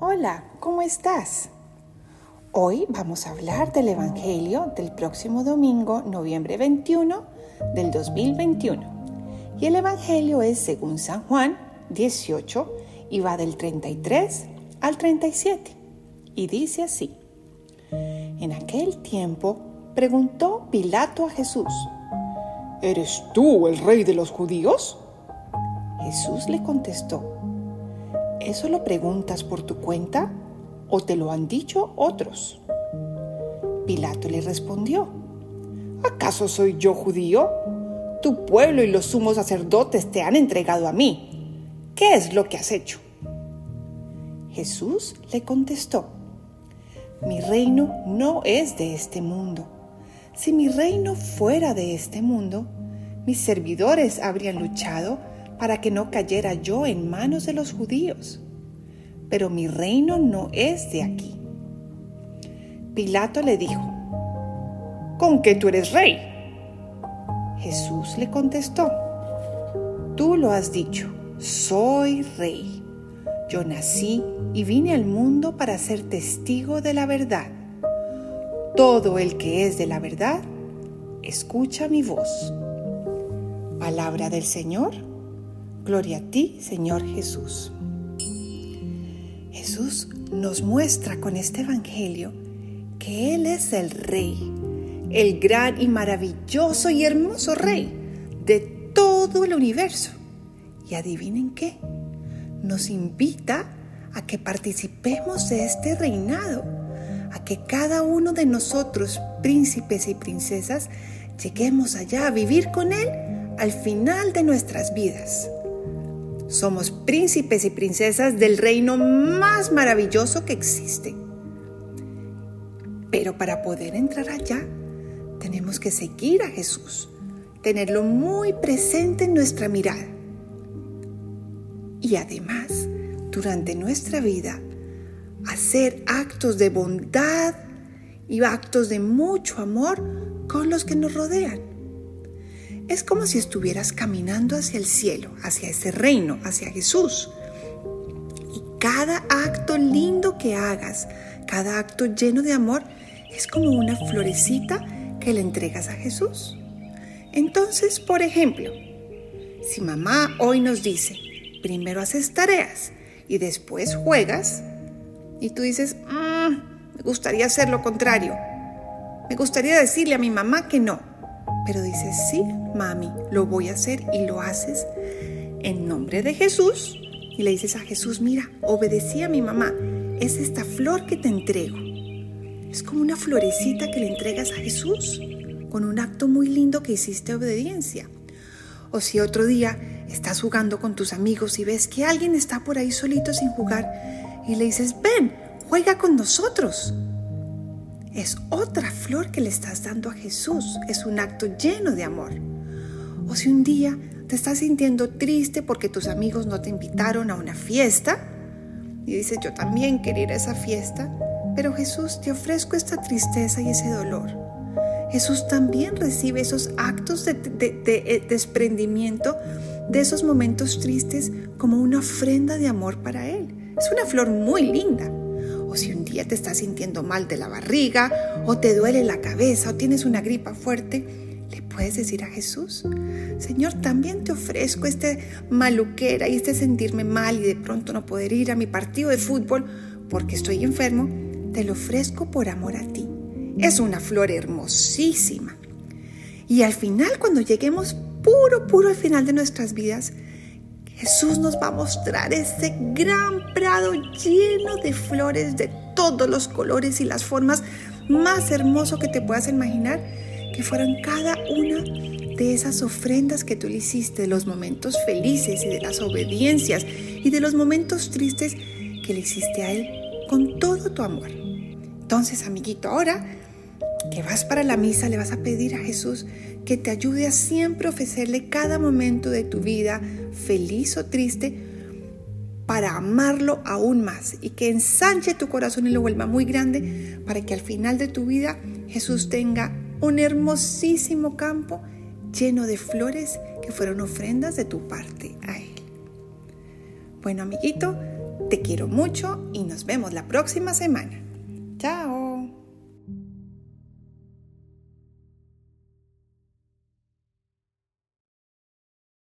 Hola, ¿cómo estás? Hoy vamos a hablar del Evangelio del próximo domingo, noviembre 21 del 2021. Y el Evangelio es según San Juan 18 y va del 33 al 37. Y dice así. En aquel tiempo preguntó Pilato a Jesús, ¿Eres tú el rey de los judíos? Jesús le contestó, ¿Eso lo preguntas por tu cuenta o te lo han dicho otros? Pilato le respondió, ¿acaso soy yo judío? Tu pueblo y los sumos sacerdotes te han entregado a mí. ¿Qué es lo que has hecho? Jesús le contestó, mi reino no es de este mundo. Si mi reino fuera de este mundo, mis servidores habrían luchado para que no cayera yo en manos de los judíos. Pero mi reino no es de aquí. Pilato le dijo, ¿con qué tú eres rey? Jesús le contestó, tú lo has dicho, soy rey. Yo nací y vine al mundo para ser testigo de la verdad. Todo el que es de la verdad, escucha mi voz. Palabra del Señor Gloria a ti, Señor Jesús. Jesús nos muestra con este Evangelio que Él es el Rey, el gran y maravilloso y hermoso Rey de todo el universo. Y adivinen qué, nos invita a que participemos de este reinado, a que cada uno de nosotros, príncipes y princesas, lleguemos allá a vivir con Él al final de nuestras vidas. Somos príncipes y princesas del reino más maravilloso que existe. Pero para poder entrar allá, tenemos que seguir a Jesús, tenerlo muy presente en nuestra mirada. Y además, durante nuestra vida, hacer actos de bondad y actos de mucho amor con los que nos rodean. Es como si estuvieras caminando hacia el cielo, hacia ese reino, hacia Jesús. Y cada acto lindo que hagas, cada acto lleno de amor, es como una florecita que le entregas a Jesús. Entonces, por ejemplo, si mamá hoy nos dice, primero haces tareas y después juegas, y tú dices, mm, me gustaría hacer lo contrario, me gustaría decirle a mi mamá que no, pero dices, sí, mami, lo voy a hacer y lo haces en nombre de Jesús. Y le dices a Jesús, mira, obedecí a mi mamá, es esta flor que te entrego. Es como una florecita que le entregas a Jesús con un acto muy lindo que hiciste obediencia. O si otro día estás jugando con tus amigos y ves que alguien está por ahí solito sin jugar y le dices, ven, juega con nosotros es otra flor que le estás dando a Jesús. Es un acto lleno de amor. O si un día te estás sintiendo triste porque tus amigos no te invitaron a una fiesta y dices, yo también quería ir a esa fiesta, pero Jesús te ofrezco esta tristeza y ese dolor. Jesús también recibe esos actos de, de desprendimiento de esos momentos tristes como una ofrenda de amor para Él. Es una flor muy linda o si un día te estás sintiendo mal de la barriga, o te duele la cabeza, o tienes una gripa fuerte, le puedes decir a Jesús, Señor, también te ofrezco este maluquera y este sentirme mal y de pronto no poder ir a mi partido de fútbol porque estoy enfermo, te lo ofrezco por amor a ti. Es una flor hermosísima. Y al final, cuando lleguemos puro, puro al final de nuestras vidas, Jesús nos va a mostrar ese gran prado lleno de flores de todos los colores y las formas más hermoso que te puedas imaginar, que fueron cada una de esas ofrendas que tú le hiciste, de los momentos felices y de las obediencias y de los momentos tristes que le hiciste a Él con todo tu amor. Entonces, amiguito, ahora que vas para la misa, le vas a pedir a Jesús que te ayude a siempre ofrecerle cada momento de tu vida, feliz o triste, para amarlo aún más y que ensanche tu corazón y lo vuelva muy grande para que al final de tu vida Jesús tenga un hermosísimo campo lleno de flores que fueron ofrendas de tu parte a Él. Bueno, amiguito, Te quiero mucho y nos vemos la próxima semana. Chao.